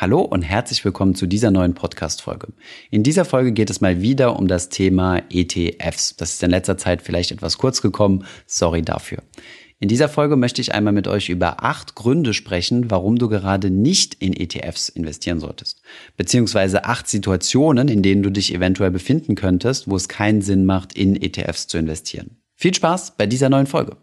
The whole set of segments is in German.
Hallo und herzlich willkommen zu dieser neuen Podcast-Folge. In dieser Folge geht es mal wieder um das Thema ETFs. Das ist in letzter Zeit vielleicht etwas kurz gekommen. Sorry dafür. In dieser Folge möchte ich einmal mit euch über acht Gründe sprechen, warum du gerade nicht in ETFs investieren solltest. Beziehungsweise acht Situationen, in denen du dich eventuell befinden könntest, wo es keinen Sinn macht, in ETFs zu investieren. Viel Spaß bei dieser neuen Folge.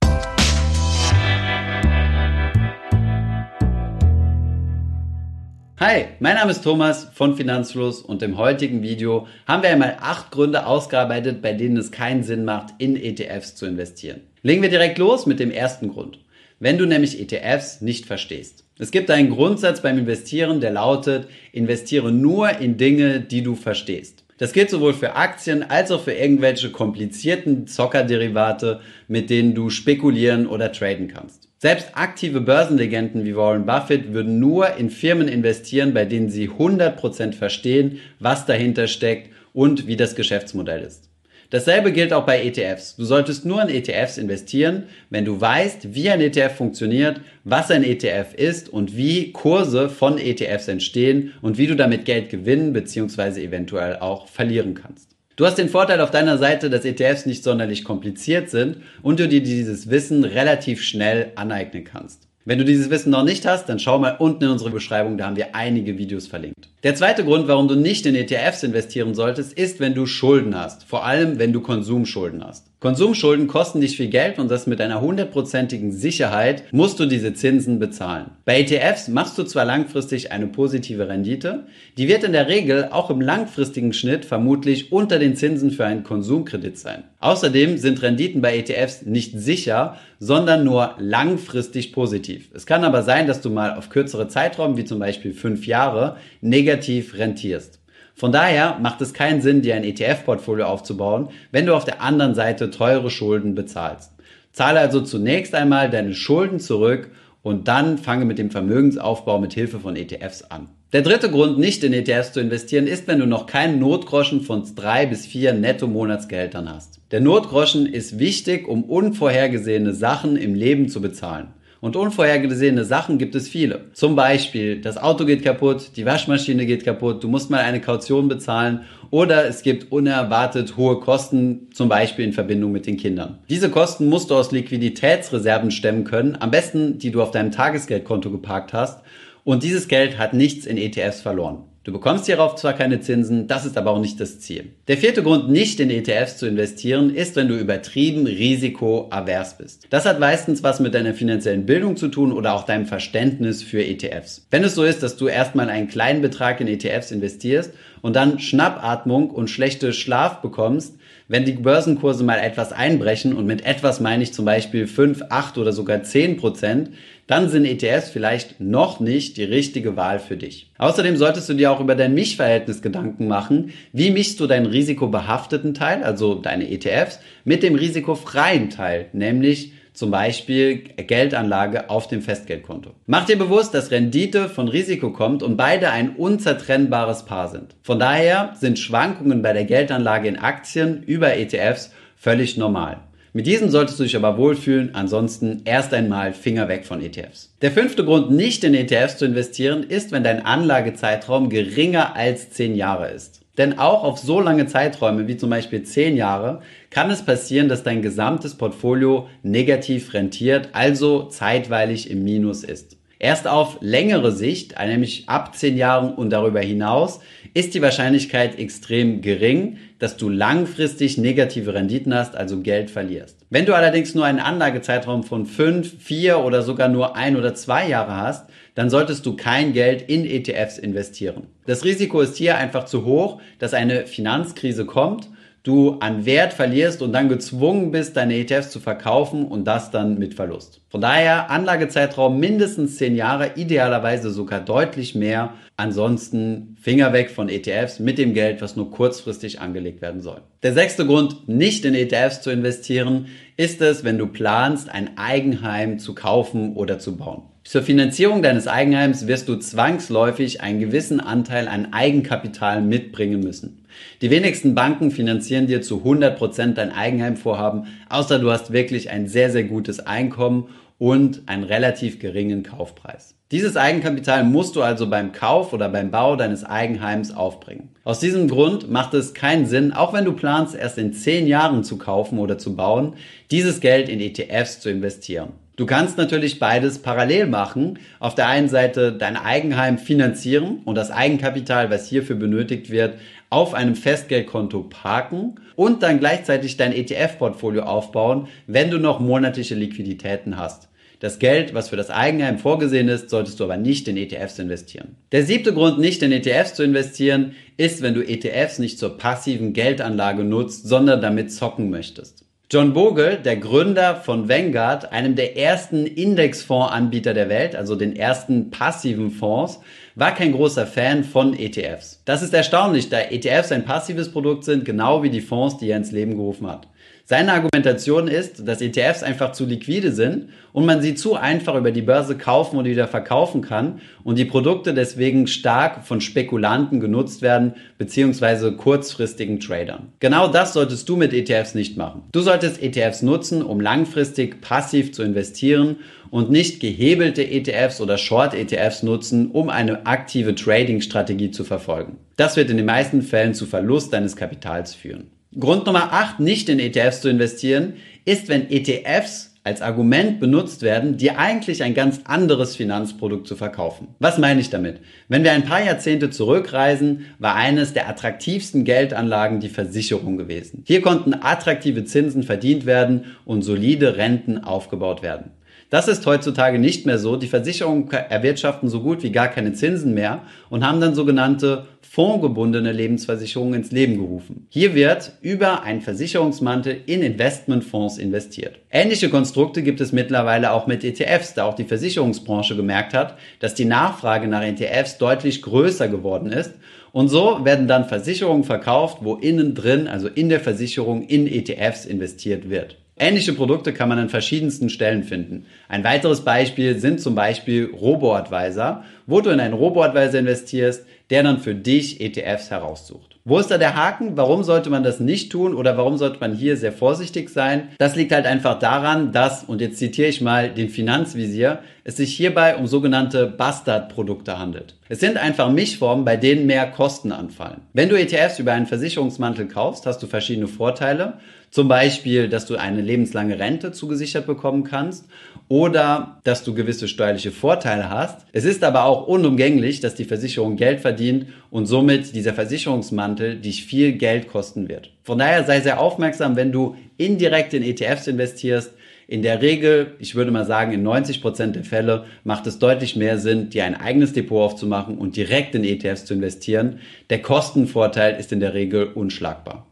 Hi, mein Name ist Thomas von Finanzfluss und im heutigen Video haben wir einmal acht Gründe ausgearbeitet, bei denen es keinen Sinn macht, in ETFs zu investieren. Legen wir direkt los mit dem ersten Grund. Wenn du nämlich ETFs nicht verstehst. Es gibt einen Grundsatz beim Investieren, der lautet, investiere nur in Dinge, die du verstehst. Das gilt sowohl für Aktien als auch für irgendwelche komplizierten Zockerderivate, mit denen du spekulieren oder traden kannst. Selbst aktive Börsenlegenden wie Warren Buffett würden nur in Firmen investieren, bei denen sie 100% verstehen, was dahinter steckt und wie das Geschäftsmodell ist. Dasselbe gilt auch bei ETFs. Du solltest nur in ETFs investieren, wenn du weißt, wie ein ETF funktioniert, was ein ETF ist und wie Kurse von ETFs entstehen und wie du damit Geld gewinnen bzw. eventuell auch verlieren kannst. Du hast den Vorteil auf deiner Seite, dass ETFs nicht sonderlich kompliziert sind und du dir dieses Wissen relativ schnell aneignen kannst. Wenn du dieses Wissen noch nicht hast, dann schau mal unten in unsere Beschreibung, da haben wir einige Videos verlinkt. Der zweite Grund, warum du nicht in ETFs investieren solltest, ist, wenn du Schulden hast. Vor allem, wenn du Konsumschulden hast. Konsumschulden kosten dich viel Geld und das mit einer hundertprozentigen Sicherheit musst du diese Zinsen bezahlen. Bei ETFs machst du zwar langfristig eine positive Rendite, die wird in der Regel auch im langfristigen Schnitt vermutlich unter den Zinsen für einen Konsumkredit sein. Außerdem sind Renditen bei ETFs nicht sicher, sondern nur langfristig positiv. Es kann aber sein, dass du mal auf kürzere Zeitraum, wie zum Beispiel fünf Jahre, negativ rentierst. Von daher macht es keinen Sinn, dir ein ETF-Portfolio aufzubauen, wenn du auf der anderen Seite teure Schulden bezahlst. Zahle also zunächst einmal deine Schulden zurück und dann fange mit dem Vermögensaufbau mit Hilfe von ETFs an. Der dritte Grund, nicht in ETFs zu investieren, ist, wenn du noch keinen Notgroschen von drei bis vier Netto-Monatsgehältern hast. Der Notgroschen ist wichtig, um unvorhergesehene Sachen im Leben zu bezahlen. Und unvorhergesehene Sachen gibt es viele. Zum Beispiel, das Auto geht kaputt, die Waschmaschine geht kaputt, du musst mal eine Kaution bezahlen oder es gibt unerwartet hohe Kosten, zum Beispiel in Verbindung mit den Kindern. Diese Kosten musst du aus Liquiditätsreserven stemmen können, am besten die du auf deinem Tagesgeldkonto geparkt hast. Und dieses Geld hat nichts in ETFs verloren. Du bekommst hierauf zwar keine Zinsen, das ist aber auch nicht das Ziel. Der vierte Grund, nicht in ETFs zu investieren, ist, wenn du übertrieben risikoavers bist. Das hat meistens was mit deiner finanziellen Bildung zu tun oder auch deinem Verständnis für ETFs. Wenn es so ist, dass du erstmal einen kleinen Betrag in ETFs investierst und dann Schnappatmung und schlechte Schlaf bekommst, wenn die Börsenkurse mal etwas einbrechen und mit etwas meine ich zum Beispiel 5, 8 oder sogar 10 Prozent, dann sind ETFs vielleicht noch nicht die richtige Wahl für dich. Außerdem solltest du dir auch über dein Mischverhältnis Gedanken machen. Wie mischst du deinen risikobehafteten Teil, also deine ETFs, mit dem risikofreien Teil, nämlich zum Beispiel Geldanlage auf dem Festgeldkonto. Mach dir bewusst, dass Rendite von Risiko kommt und beide ein unzertrennbares Paar sind. Von daher sind Schwankungen bei der Geldanlage in Aktien über ETFs völlig normal. Mit diesem solltest du dich aber wohlfühlen, ansonsten erst einmal Finger weg von ETFs. Der fünfte Grund, nicht in ETFs zu investieren, ist, wenn dein Anlagezeitraum geringer als 10 Jahre ist. Denn auch auf so lange Zeiträume wie zum Beispiel 10 Jahre kann es passieren, dass dein gesamtes Portfolio negativ rentiert, also zeitweilig im Minus ist. Erst auf längere Sicht, nämlich ab 10 Jahren und darüber hinaus, ist die Wahrscheinlichkeit extrem gering, dass du langfristig negative Renditen hast, also Geld verlierst. Wenn du allerdings nur einen Anlagezeitraum von 5, 4 oder sogar nur ein oder zwei Jahre hast, dann solltest du kein Geld in ETFs investieren. Das Risiko ist hier einfach zu hoch, dass eine Finanzkrise kommt du an Wert verlierst und dann gezwungen bist, deine ETFs zu verkaufen und das dann mit Verlust. Von daher Anlagezeitraum mindestens 10 Jahre, idealerweise sogar deutlich mehr. Ansonsten Finger weg von ETFs mit dem Geld, was nur kurzfristig angelegt werden soll. Der sechste Grund, nicht in ETFs zu investieren, ist es, wenn du planst, ein Eigenheim zu kaufen oder zu bauen. Zur Finanzierung deines Eigenheims wirst du zwangsläufig einen gewissen Anteil an Eigenkapital mitbringen müssen. Die wenigsten Banken finanzieren dir zu 100% dein Eigenheimvorhaben, außer du hast wirklich ein sehr, sehr gutes Einkommen und einen relativ geringen Kaufpreis. Dieses Eigenkapital musst du also beim Kauf oder beim Bau deines Eigenheims aufbringen. Aus diesem Grund macht es keinen Sinn, auch wenn du planst, erst in zehn Jahren zu kaufen oder zu bauen, dieses Geld in ETFs zu investieren. Du kannst natürlich beides parallel machen. Auf der einen Seite dein Eigenheim finanzieren und das Eigenkapital, was hierfür benötigt wird, auf einem Festgeldkonto parken und dann gleichzeitig dein ETF-Portfolio aufbauen, wenn du noch monatliche Liquiditäten hast. Das Geld, was für das Eigenheim vorgesehen ist, solltest du aber nicht in ETFs investieren. Der siebte Grund, nicht in ETFs zu investieren, ist, wenn du ETFs nicht zur passiven Geldanlage nutzt, sondern damit zocken möchtest. John Bogle, der Gründer von Vanguard, einem der ersten Indexfondsanbieter der Welt, also den ersten passiven Fonds, war kein großer Fan von ETFs. Das ist erstaunlich, da ETFs ein passives Produkt sind, genau wie die Fonds, die er ins Leben gerufen hat. Seine Argumentation ist, dass ETFs einfach zu liquide sind und man sie zu einfach über die Börse kaufen und wieder verkaufen kann und die Produkte deswegen stark von Spekulanten genutzt werden beziehungsweise kurzfristigen Tradern. Genau das solltest du mit ETFs nicht machen. Du solltest ETFs nutzen, um langfristig passiv zu investieren und nicht gehebelte ETFs oder Short-ETFs nutzen, um eine aktive Trading-Strategie zu verfolgen. Das wird in den meisten Fällen zu Verlust deines Kapitals führen. Grund Nummer 8, nicht in ETFs zu investieren, ist, wenn ETFs als Argument benutzt werden, dir eigentlich ein ganz anderes Finanzprodukt zu verkaufen. Was meine ich damit? Wenn wir ein paar Jahrzehnte zurückreisen, war eines der attraktivsten Geldanlagen die Versicherung gewesen. Hier konnten attraktive Zinsen verdient werden und solide Renten aufgebaut werden. Das ist heutzutage nicht mehr so. Die Versicherungen erwirtschaften so gut wie gar keine Zinsen mehr und haben dann sogenannte fondgebundene Lebensversicherungen ins Leben gerufen. Hier wird über einen Versicherungsmantel in Investmentfonds investiert. Ähnliche Konstrukte gibt es mittlerweile auch mit ETFs, da auch die Versicherungsbranche gemerkt hat, dass die Nachfrage nach ETFs deutlich größer geworden ist und so werden dann Versicherungen verkauft, wo innen drin, also in der Versicherung, in ETFs investiert wird. Ähnliche Produkte kann man an verschiedensten Stellen finden. Ein weiteres Beispiel sind zum Beispiel Robo-Advisor, wo du in einen Robo-Advisor investierst, der dann für dich ETFs heraussucht. Wo ist da der Haken? Warum sollte man das nicht tun oder warum sollte man hier sehr vorsichtig sein? Das liegt halt einfach daran, dass, und jetzt zitiere ich mal den Finanzvisier, es sich hierbei um sogenannte Bastard-Produkte handelt. Es sind einfach Mischformen, bei denen mehr Kosten anfallen. Wenn du ETFs über einen Versicherungsmantel kaufst, hast du verschiedene Vorteile. Zum Beispiel, dass du eine lebenslange Rente zugesichert bekommen kannst oder dass du gewisse steuerliche Vorteile hast. Es ist aber auch unumgänglich, dass die Versicherung Geld verdient und somit dieser Versicherungsmantel dich viel Geld kosten wird. Von daher sei sehr aufmerksam, wenn du indirekt in ETFs investierst. In der Regel, ich würde mal sagen, in 90 Prozent der Fälle macht es deutlich mehr Sinn, dir ein eigenes Depot aufzumachen und direkt in ETFs zu investieren. Der Kostenvorteil ist in der Regel unschlagbar.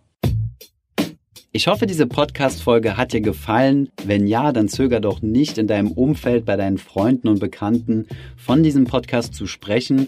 Ich hoffe, diese Podcast-Folge hat dir gefallen. Wenn ja, dann zöger doch nicht in deinem Umfeld, bei deinen Freunden und Bekannten von diesem Podcast zu sprechen.